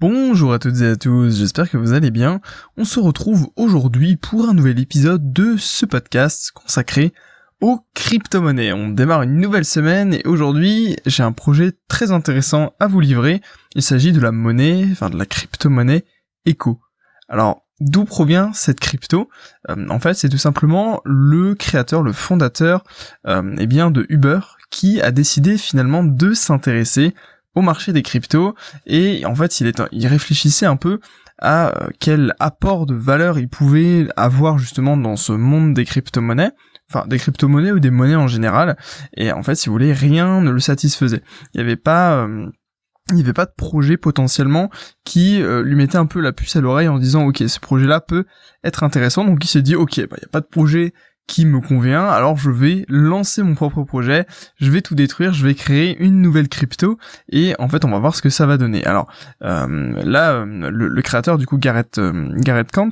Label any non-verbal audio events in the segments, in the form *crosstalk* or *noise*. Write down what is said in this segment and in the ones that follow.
Bonjour à toutes et à tous, j'espère que vous allez bien. On se retrouve aujourd'hui pour un nouvel épisode de ce podcast consacré aux crypto-monnaies. On démarre une nouvelle semaine et aujourd'hui j'ai un projet très intéressant à vous livrer. Il s'agit de la monnaie, enfin de la crypto-monnaie Echo. Alors d'où provient cette crypto? Euh, En fait c'est tout simplement le créateur, le fondateur euh, eh bien de Uber qui a décidé finalement de s'intéresser au marché des cryptos. Et en fait il, réfléchissait un peu à euh, quel apport de valeur il pouvait avoir justement dans ce monde des crypto-monnaies, enfin des crypto-monnaies ou des monnaies en général, et en fait si vous voulez rien ne le satisfaisait. Il n'y avait pas... Euh, il n'y avait pas de projet potentiellement qui euh, lui mettait un peu la puce à l'oreille en disant ok ce projet là peut être intéressant. Donc il s'est dit ok bah il n'y a pas de projet qui me convient, alors je vais lancer mon propre projet, je vais tout détruire, je vais créer une nouvelle crypto, et en fait on va voir ce que ça va donner. Alors euh, là, euh, le, créateur du coup Garrett, euh, Garrett Camp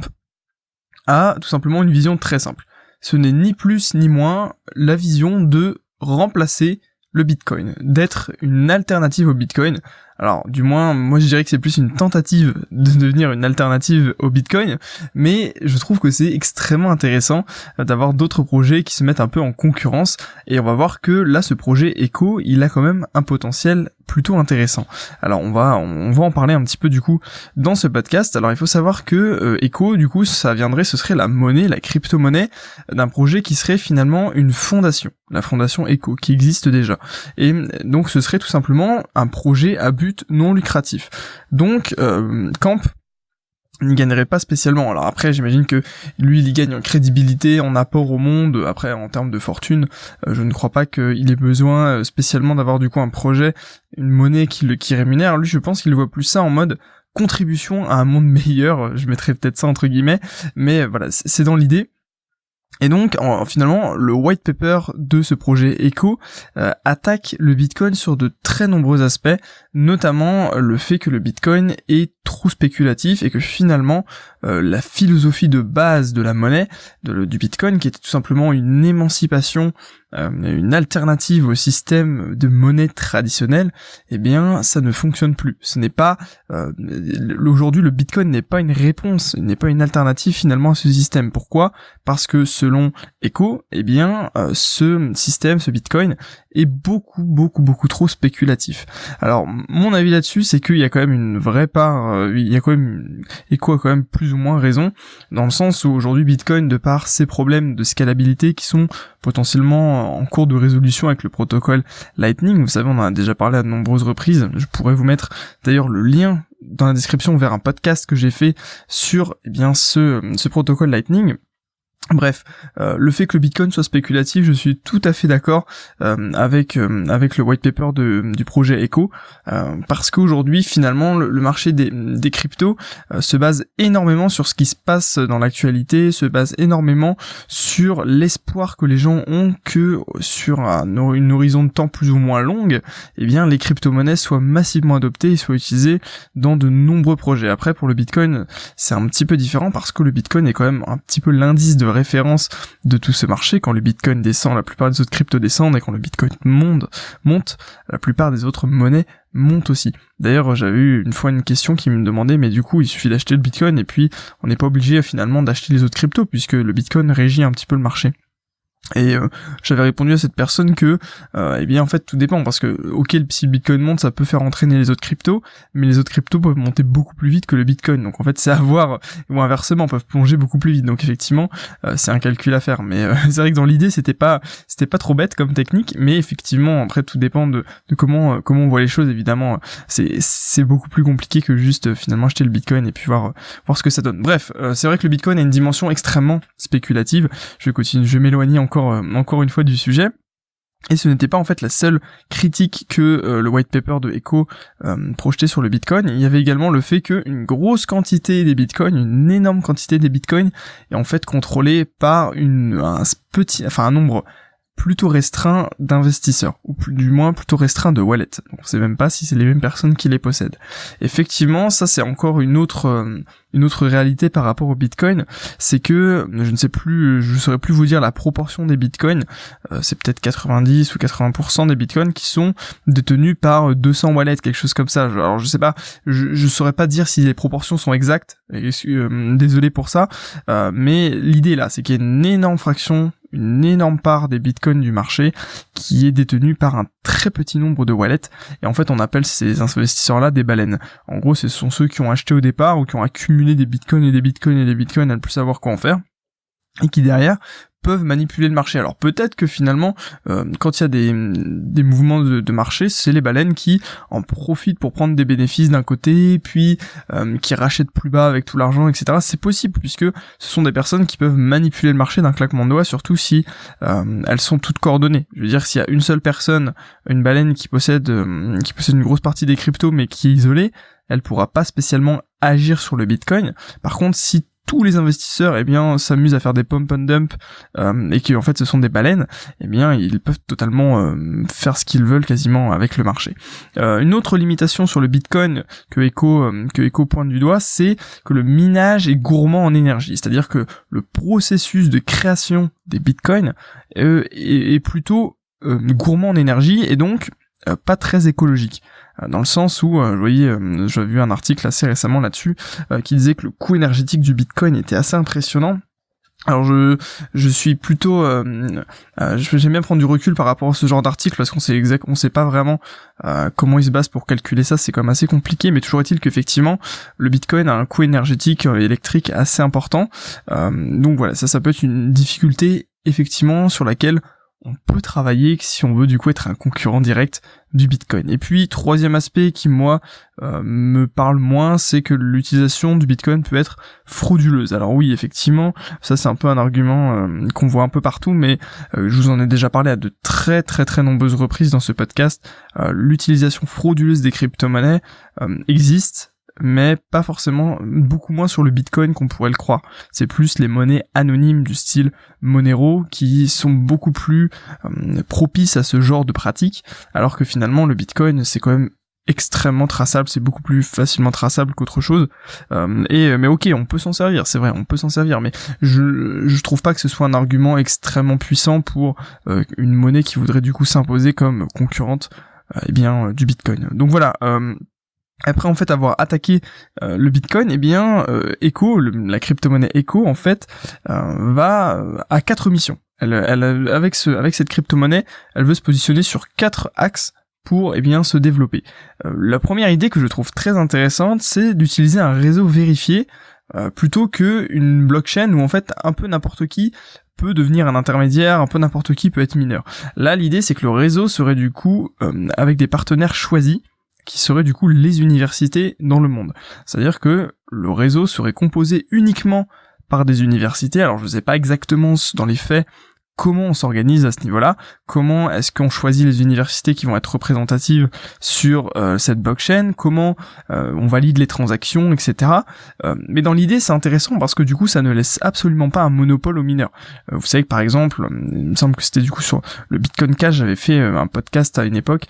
a tout simplement une vision très simple. Ce n'est ni plus ni moins la vision de remplacer le Bitcoin, d'être une alternative au Bitcoin. Alors, du moins, moi je dirais que c'est plus une tentative de devenir une alternative au Bitcoin, mais je trouve que c'est extrêmement intéressant d'avoir d'autres projets qui se mettent un peu en concurrence, et on va voir que là, ce projet Echo, il a quand même un potentiel plutôt intéressant. Alors on va on va en parler un petit peu du coup dans ce podcast. Alors il faut savoir que euh, Echo du coup ça viendrait ce serait la monnaie, la crypto-monnaie d'un projet qui serait finalement une fondation, la fondation Echo qui existe déjà. Et donc ce serait tout simplement un projet à but non lucratif. Donc euh, Camp n'y gagnerait pas spécialement. Alors après, j'imagine que lui, il y gagne en crédibilité, en apport au monde. Après, en termes de fortune, euh, je ne crois pas qu'il ait besoin euh, spécialement d'avoir du coup un projet, une monnaie qui le qui rémunère. Lui, je pense qu'il voit plus ça en mode contribution à un monde *laughs* meilleur. Je mettrais peut-être ça entre guillemets, mais voilà, c'est dans l'idée. Et donc, finalement, le white paper de ce projet Echo euh, attaque le Bitcoin sur de très nombreux aspects, notamment le fait que le Bitcoin est trop spéculatif et que finalement, euh, la philosophie de base de la monnaie, du Bitcoin, qui était tout simplement une émancipation euh, une alternative au système de monnaie traditionnel, eh bien ça ne fonctionne plus. Ce n'est pas euh, aujourd'hui le Bitcoin n'est pas une réponse, n'est pas une alternative finalement à ce système. Pourquoi? Parce que selon Echo, eh bien euh, ce système, ce Bitcoin est beaucoup beaucoup beaucoup trop spéculatif. Alors mon avis là-dessus, c'est qu'il y a quand même une vraie part, il y a quand même Echo a quand même plus ou moins raison dans le sens où aujourd'hui Bitcoin de par ses problèmes de scalabilité qui sont potentiellement en cours de résolution avec le protocole Lightning. Vous savez, on en a déjà parlé à de nombreuses reprises. Je pourrais vous mettre d'ailleurs le lien dans la description vers un podcast que j'ai fait sur eh bien ce, ce protocole Lightning Bref, euh, le fait que le Bitcoin soit spéculatif, je suis tout à fait d'accord euh, avec euh, avec le white paper de, du projet Echo, parce qu'aujourd'hui finalement le, marché des, des cryptos se base énormément sur ce qui se passe dans l'actualité, se base énormément sur l'espoir que les gens ont que sur un, une horizon de temps plus ou moins longue, eh bien les crypto-monnaies soient massivement adoptées et soient utilisées dans de nombreux projets. Après pour le Bitcoin, c'est un petit peu différent parce que le Bitcoin est quand même un petit peu l'indice de référence de tout ce marché. Quand le Bitcoin descend, la plupart des autres cryptos descendent, et quand le Bitcoin monte, monte, la plupart des autres monnaies montent aussi. D'ailleurs, j'avais eu une fois une question qui me demandait, mais du coup, il suffit d'acheter le Bitcoin et puis on n'est pas obligé finalement d'acheter les autres cryptos puisque le Bitcoin régit un petit peu le marché. Et euh, j'avais répondu à cette personne que, euh, eh bien en fait tout dépend parce que ok si le Bitcoin monte ça peut faire entraîner les autres cryptos, mais les autres cryptos peuvent monter beaucoup plus vite que le Bitcoin. Donc en fait c'est à voir ou inversement peuvent plonger beaucoup plus vite. Donc effectivement euh, c'est un calcul à faire. Mais *laughs* c'est vrai que dans l'idée c'était pas c'était pas trop bête comme technique, mais effectivement après tout dépend de, de comment comment on voit les choses. Évidemment c'est c'est beaucoup plus compliqué que juste finalement acheter le Bitcoin et puis voir voir ce que ça donne. Bref c'est vrai que le Bitcoin a une dimension extrêmement spéculative. Je continue je m'éloigner encore euh, encore, une fois du sujet. Et ce n'était pas en fait la seule critique que euh, le white paper de Echo euh, projetait sur le Bitcoin. Il y avait également le fait qu'une grosse quantité des Bitcoins, une énorme quantité des Bitcoins, est en fait contrôlée par un petit, enfin un nombre plutôt restreint d'investisseurs, ou plus, du moins plutôt restreint de wallets. Donc on sait même pas si c'est les mêmes personnes qui les possèdent. Effectivement, ça c'est encore une autre euh, une autre réalité par rapport au Bitcoin, c'est que je ne sais plus, je saurais plus vous dire la proportion des Bitcoins, euh, c'est peut-être 90 ou 80% des Bitcoins qui sont détenus par 200 wallets, quelque chose comme ça. Alors je sais pas, je, je saurais pas dire si les proportions sont exactes, euh, désolé pour ça, mais l'idée là, c'est qu'il y a une énorme fraction une énorme part des bitcoins du marché qui est détenue par un très petit nombre de wallets et en fait on appelle ces investisseurs là des baleines. En gros ce sont ceux qui ont acheté au départ ou qui ont accumulé des bitcoins et des bitcoins et des bitcoins à ne plus savoir quoi en faire et qui derrière peuvent manipuler le marché. Alors peut-être que finalement, euh, quand il y a des, des mouvements de, marché, c'est les baleines qui en profitent pour prendre des bénéfices d'un côté, puis euh, qui rachètent plus bas avec tout l'argent, etc. C'est possible puisque ce sont des personnes qui peuvent manipuler le marché d'un claquement de doigts, surtout si euh, elles sont toutes coordonnées. Je veux dire, s'il y a une seule personne, une baleine qui possède qui possède une grosse partie des cryptos mais qui est isolée, elle pourra pas spécialement agir sur le Bitcoin. Par contre, si tous les investisseurs eh bien s'amusent à faire des pump and dump euh, et qui en fait ce sont des baleines, eh bien ils peuvent totalement euh, faire ce qu'ils veulent quasiment avec le marché. Euh, une autre limitation sur le Bitcoin que Echo que Echo pointe du doigt, c'est que le minage est gourmand en énergie, c'est-à-dire que le processus de création des Bitcoins est, plutôt gourmand en énergie et donc pas très écologique. Euh, dans le sens où, euh, vous voyez, euh, j'avais vu un article assez récemment là-dessus qui disait que le coût énergétique du Bitcoin était assez impressionnant. Alors je je suis plutôt euh, j'aime bien prendre du recul par rapport à ce genre d'article parce qu'on sait exact on sait pas vraiment comment il se base pour calculer ça c'est quand même assez compliqué mais toujours est-il qu'effectivement le Bitcoin a un coût énergétique électrique assez important donc voilà ça ça peut être une difficulté effectivement sur laquelle on peut travailler si on veut du coup être un concurrent direct du Bitcoin. Et puis troisième aspect qui moi euh, me parle moins, c'est que l'utilisation du Bitcoin peut être frauduleuse. Alors oui, effectivement, ça c'est un peu un argument euh, qu'on voit un peu partout, mais euh, je vous en ai déjà parlé à de très très très nombreuses reprises dans ce podcast. L'utilisation frauduleuse des crypto-monnaies existe mais pas forcément beaucoup moins sur le Bitcoin qu'on pourrait le croire. C'est plus les monnaies anonymes du style Monero qui sont beaucoup plus euh, propices à ce genre de pratique, alors que finalement le Bitcoin c'est quand même extrêmement traçable, c'est beaucoup plus facilement traçable qu'autre chose. Euh, et mais ok, on peut s'en servir, c'est vrai, on peut s'en servir, mais je je trouve pas que ce soit un argument extrêmement puissant pour euh, une monnaie qui voudrait du coup s'imposer comme concurrente, eh bien du Bitcoin. Donc voilà. Après en fait avoir attaqué euh, le Bitcoin, eh bien euh, Echo, la crypto-monnaie Echo en fait euh, va à quatre missions. Elle, elle, avec ce, avec cette crypto-monnaie, elle veut se positionner sur quatre axes pour eh bien se développer. la première idée que je trouve très intéressante, c'est d'utiliser un réseau vérifié plutôt que une blockchain où en fait un peu n'importe qui peut devenir un intermédiaire, un peu n'importe qui peut être mineur. Là, l'idée c'est que le réseau serait du coup avec des partenaires choisis qui seraient du coup les universités dans le monde. C'est-à-dire que le réseau serait composé uniquement par des universités. Alors je ne sais pas exactement dans les faits comment on s'organise à ce niveau-là, comment est-ce qu'on choisit les universités qui vont être représentatives sur euh, cette blockchain, comment euh, on valide les transactions, etc. Euh, mais dans l'idée, c'est intéressant parce que du coup, ça ne laisse absolument pas un monopole aux mineurs. vous savez que par exemple, il me semble que c'était du coup sur le Bitcoin Cash, j'avais fait un podcast à une époque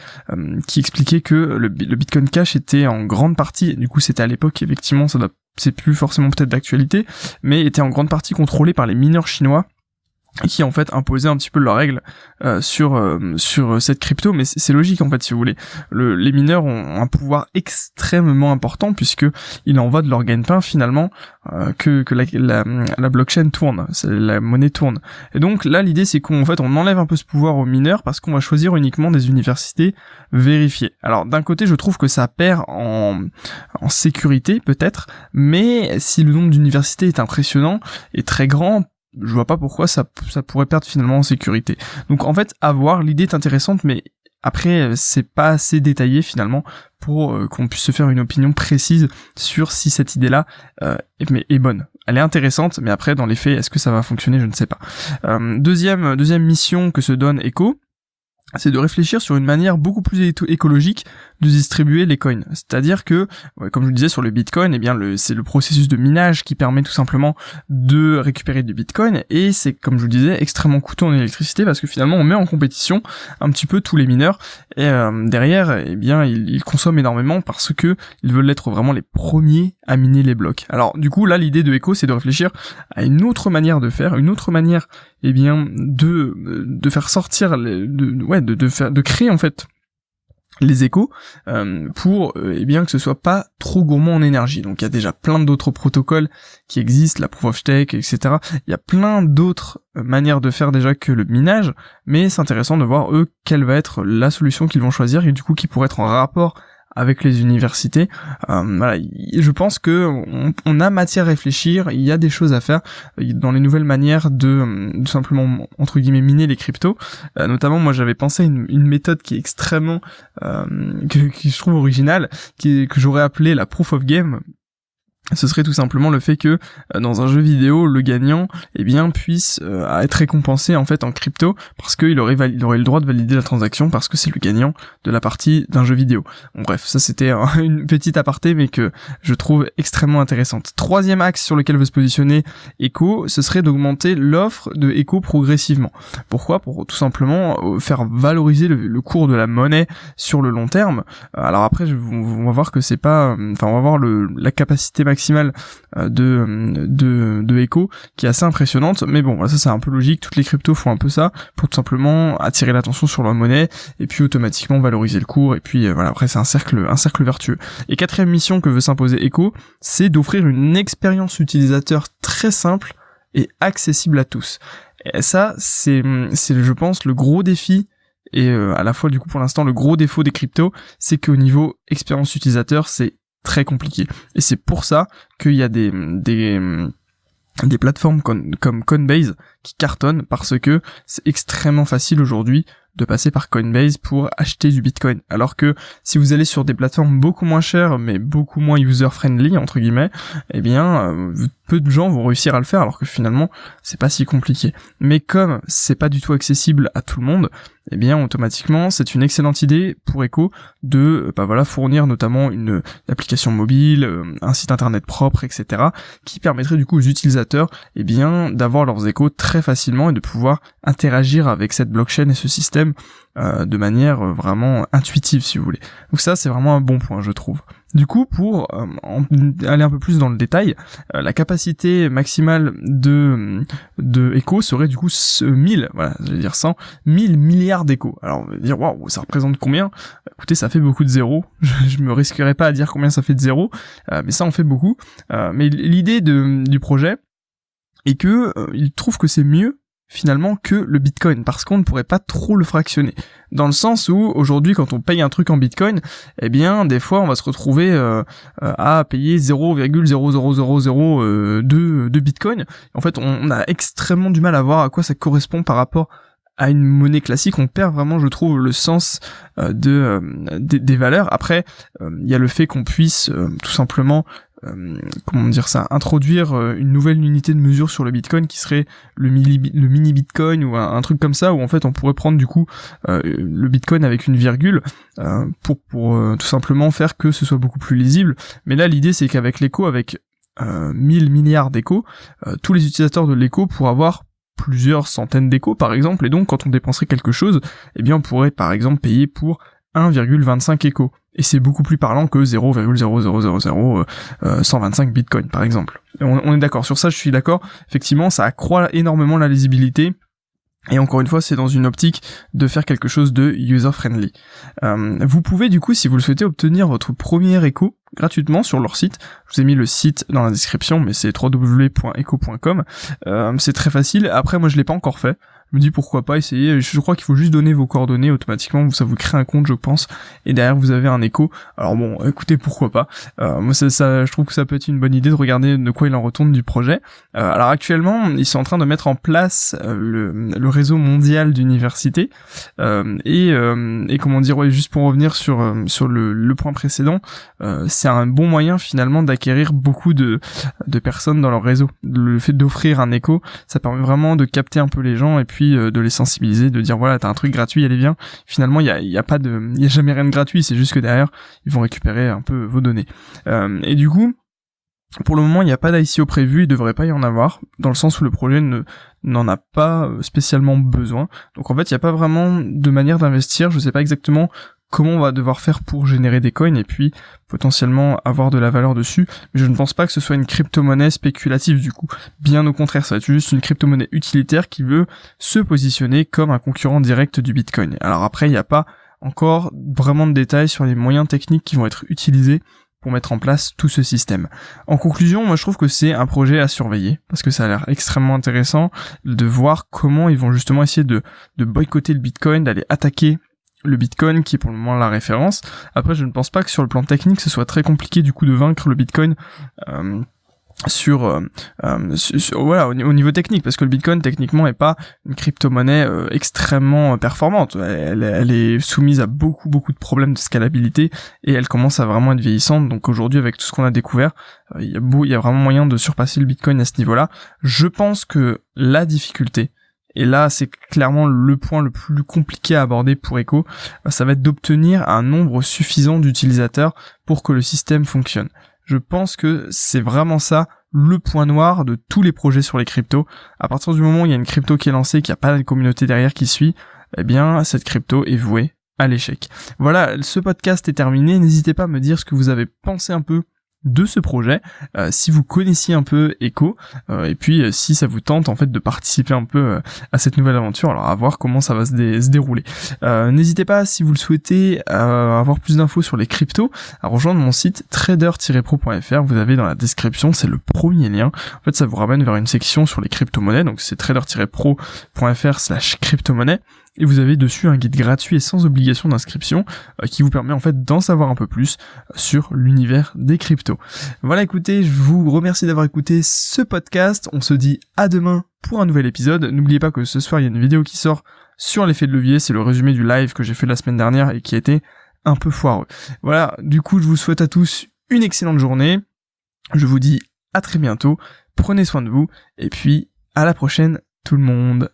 qui expliquait que le, Bitcoin Cash était en grande partie, du coup c'était à l'époque effectivement, ça doit c'est plus forcément peut-être d'actualité, mais était en grande partie contrôlé par les mineurs chinois qui en fait imposaient un petit peu leurs règles euh, sur euh, sur cette crypto. Mais c'est logique en fait si vous voulez. Le, les mineurs ont un pouvoir extrêmement important puisque il en va de leur gagne-pain finalement euh, que que la, la, la blockchain tourne la monnaie tourne. Et donc là l'idée c'est qu'en fait on enlève un peu ce pouvoir aux mineurs parce qu'on va choisir uniquement des universités vérifiées. Alors d'un côté je trouve que ça perd en en sécurité peut-être mais si le nombre d'universités est impressionnant et très grand je vois pas pourquoi ça, ça pourrait perdre finalement en sécurité. Donc en fait, avoir l'idée est intéressante, mais après, c'est pas assez détaillé finalement pour euh, qu'on puisse se faire une opinion précise sur si cette idée-là euh, est, bonne. Elle est intéressante, mais après, dans les faits, est-ce que ça va fonctionner Je ne sais pas. Euh, deuxième, deuxième mission que se donne Echo, c'est de réfléchir sur une manière beaucoup plus écologique de distribuer les coins. C'est-à-dire que, comme je le disais sur le Bitcoin, eh bien c'est le processus de minage qui permet tout simplement de récupérer du Bitcoin et c'est comme je vous le disais extrêmement coûteux en électricité parce que finalement on met en compétition un petit peu tous les mineurs et euh, derrière eh bien ils, ils, consomment énormément parce que ils veulent être vraiment les premiers à miner les blocs. Alors du coup là l'idée de Echo c'est de réfléchir à une autre manière de faire, une autre manière eh bien de de faire sortir de ouais de, de faire de créer en fait les échos euh, pour euh, eh bien que ce soit pas trop gourmand en énergie. Donc il y a déjà plein d'autres protocoles qui existent, la proof of stake, etc. Il y a plein d'autres euh, manières de faire déjà que le minage, mais c'est intéressant de voir eux quelle va être la solution qu'ils vont choisir et du coup qui pourrait être en rapport avec les universités. Euh, voilà, je pense que on, a matière à réfléchir, il y a des choses à faire dans les nouvelles manières de, de simplement entre guillemets miner les cryptos. Euh, notamment, moi j'avais pensé une, une méthode qui est extrêmement euh, que, trouve originale, qui que j'aurais appelé la proof of game ce serait tout simplement le fait que euh, dans un jeu vidéo, le gagnant eh bien puisse euh, être récompensé en fait en crypto parce qu'il aurait, le droit de valider la transaction parce que c'est le gagnant de la partie d'un jeu vidéo. Bon bref, ça c'était *laughs* une petite aparté mais que je trouve extrêmement intéressante. Troisième axe sur lequel veut se positionner Echo, ce serait d'augmenter l'offre de Echo progressivement. Pourquoi? Pour tout simplement euh, faire valoriser le, cours de la monnaie sur le long terme. Alors après, on va voir que c'est pas, enfin on va voir la capacité maximale maximale euh, de, de, de Echo qui est assez impressionnante. Mais bon, ça c'est un peu logique. Toutes les cryptos font un peu ça pour tout simplement attirer l'attention sur leur monnaie et puis automatiquement valoriser le cours. Et puis euh, voilà, après c'est un cercle, un cercle vertueux. Et quatrième mission que veut s'imposer Echo, c'est d'offrir une expérience utilisateur très simple et accessible à tous. Et ça, c'est, c'est, je pense, le gros défi et euh, à la fois du coup pour l'instant le gros défaut des cryptos, c'est qu'au niveau expérience utilisateur, c'est très compliqué. Et c'est pour ça qu'il y a des, des, des plateformes comme, comme Coinbase qui cartonnent parce que c'est extrêmement facile aujourd'hui de passer par Coinbase pour acheter du Bitcoin. Alors que si vous allez sur des plateformes beaucoup moins chères mais beaucoup moins user friendly entre guillemets, eh bien euh, peu de gens vont réussir à le faire alors que finalement c'est pas si compliqué. Mais comme c'est pas du tout accessible à tout le monde, eh bien automatiquement c'est une excellente idée pour Echo de bah voilà fournir notamment une, application mobile, euh, un site internet propre, etc. qui permettrait du coup aux utilisateurs eh bien d'avoir leurs échos très facilement et de pouvoir interagir avec cette blockchain et ce système euh, de manière euh, vraiment intuitive si vous voulez. Donc ça c'est vraiment un bon point je trouve. Du coup, pour euh, aller un peu plus dans le détail, la capacité maximale de de Echo serait du coup 1000, voilà, je vais dire 100, 1000 milliards d'échos. Alors, on va dire, waouh, ça représente combien? Écoutez, ça fait beaucoup de zéros. *laughs* Je, je, me risquerais pas à dire combien ça fait de zéros, mais ça en fait beaucoup. mais l'idée du projet est que il trouve que c'est mieux finalement que le Bitcoin parce qu'on ne pourrait pas trop le fractionner. Dans le sens où aujourd'hui quand on paye un truc en Bitcoin, eh bien des fois on va se retrouver euh, euh, à payer 0,00002 de Bitcoin. En fait on a extrêmement du mal à voir à quoi ça correspond par rapport à une monnaie classique, on perd vraiment, je trouve, le sens euh, de des, valeurs. Après, il y a le fait qu'on puisse tout simplement euh, comment dire ça, introduire euh, une nouvelle unité de mesure sur le Bitcoin qui serait le mini, Bitcoin ou un, truc comme ça où en fait on pourrait prendre du coup euh, le Bitcoin avec une virgule pour pour tout simplement faire que ce soit beaucoup plus lisible. Mais là l'idée c'est qu'avec l'écho, avec 1000 milliards d'échos, tous les utilisateurs de l'écho pourraient avoir plusieurs centaines d'échos par exemple et donc quand on dépenserait quelque chose, eh bien on pourrait par exemple payer pour 1,25 échos et c'est beaucoup plus parlant que 0,0000125 euh, bitcoin par exemple. On, est d'accord sur ça, je suis d'accord. Effectivement, ça accroît énormément la lisibilité. Et encore une fois, c'est dans une optique de faire quelque chose de user-friendly. Euh, vous pouvez du coup, si vous le souhaitez, obtenir votre premier écho gratuitement sur leur site. Je vous ai mis le site dans la description, mais c'est www.echo.com. Euh, c'est très facile. Après, moi, je l'ai pas encore fait je me dis pourquoi pas essayer. Je crois qu'il faut juste donner vos coordonnées automatiquement, ça vous crée un compte, je pense, et derrière vous avez un écho. Alors bon, écoutez, pourquoi pas. Euh, moi, ça, ça, je trouve que ça peut être une bonne idée de regarder de quoi il en retourne du projet. Euh, alors actuellement, ils sont en train de mettre en place euh, le, le, réseau mondial d'universités euh, et, euh, et comment dire, ouais, juste pour revenir sur sur le, le point précédent, c'est un bon moyen finalement d'acquérir beaucoup de de personnes dans leur réseau. Le fait d'offrir un écho, ça permet vraiment de capter un peu les gens et puis puis de les sensibiliser, de dire voilà t'as un truc gratuit, allez bien. Finalement il y a, pas de, il y a jamais rien de gratuit, c'est juste que derrière ils vont récupérer un peu vos données. et du coup pour le moment, il n'y a pas d'ICO prévu, il devrait pas y en avoir, dans le sens où le projet ne n'en a pas euh, spécialement besoin. Donc en fait, il n'y a pas vraiment de manière d'investir. Je sais pas exactement comment on va devoir faire pour générer des coins et puis potentiellement avoir de la valeur dessus. Mais je ne pense pas que ce soit une crypto-monnaie spéculative du coup. Bien au contraire, ça va être juste une crypto-monnaie utilitaire qui veut se positionner comme un concurrent direct du Bitcoin. Alors après, il n'y a pas encore vraiment de détails sur les moyens techniques qui vont être utilisés pour mettre en place tout ce système. En conclusion, moi je trouve que c'est un projet à surveiller parce que ça a l'air extrêmement intéressant de voir comment ils vont justement essayer de, de boycotter le Bitcoin, d'aller attaquer le Bitcoin qui est pour le moment la référence. Après, je ne pense pas que sur le plan technique, ce soit très compliqué du coup de vaincre le Bitcoin. Euh, sur, euh, euh voilà au, niveau technique parce que le Bitcoin techniquement est pas une crypto-monnaie euh, extrêmement performante elle, est soumise à beaucoup beaucoup de problèmes de scalabilité et elle commence à vraiment être vieillissante donc aujourd'hui avec tout ce qu'on a découvert il y a beau, il y a vraiment moyen de surpasser le Bitcoin à ce niveau-là je pense que la difficulté et là c'est clairement le point le plus compliqué à aborder pour Echo ça va être d'obtenir un nombre suffisant d'utilisateurs pour que le système fonctionne je pense que c'est vraiment ça le point noir de tous les projets sur les cryptos. À partir du moment où il y a une crypto qui est lancée, qu'il n'y a pas de communauté derrière qui suit, eh bien, cette crypto est vouée à l'échec. Voilà, ce podcast est terminé. N'hésitez pas à me dire ce que vous avez pensé un peu de ce projet, euh, si vous connaissiez un peu Echo, euh, et puis euh, si ça vous tente en fait de participer un peu à cette nouvelle aventure, alors à voir comment ça va se, dérouler. N'hésitez pas, si vous le souhaitez, à avoir plus d'infos sur les cryptos, à rejoindre mon site trader-pro.fr, vous avez dans la description, c'est le premier lien, en fait ça vous ramène vers une section sur les crypto-monnaies, donc c'est trader-pro.fr slash crypto-monnaie, et vous avez dessus un guide gratuit et sans obligation d'inscription euh, qui vous permet en fait d'en savoir un peu plus euh, sur l'univers des cryptos. Voilà écoutez, je vous remercie d'avoir écouté ce podcast, on se dit à demain pour un nouvel épisode. N'oubliez pas que ce soir il y a une vidéo qui sort sur l'effet de levier, c'est le résumé du live que j'ai fait la semaine dernière et qui a été un peu foireux. Voilà, du coup je vous souhaite à tous une excellente journée, je vous dis à très bientôt, prenez soin de vous et puis à la prochaine tout le monde.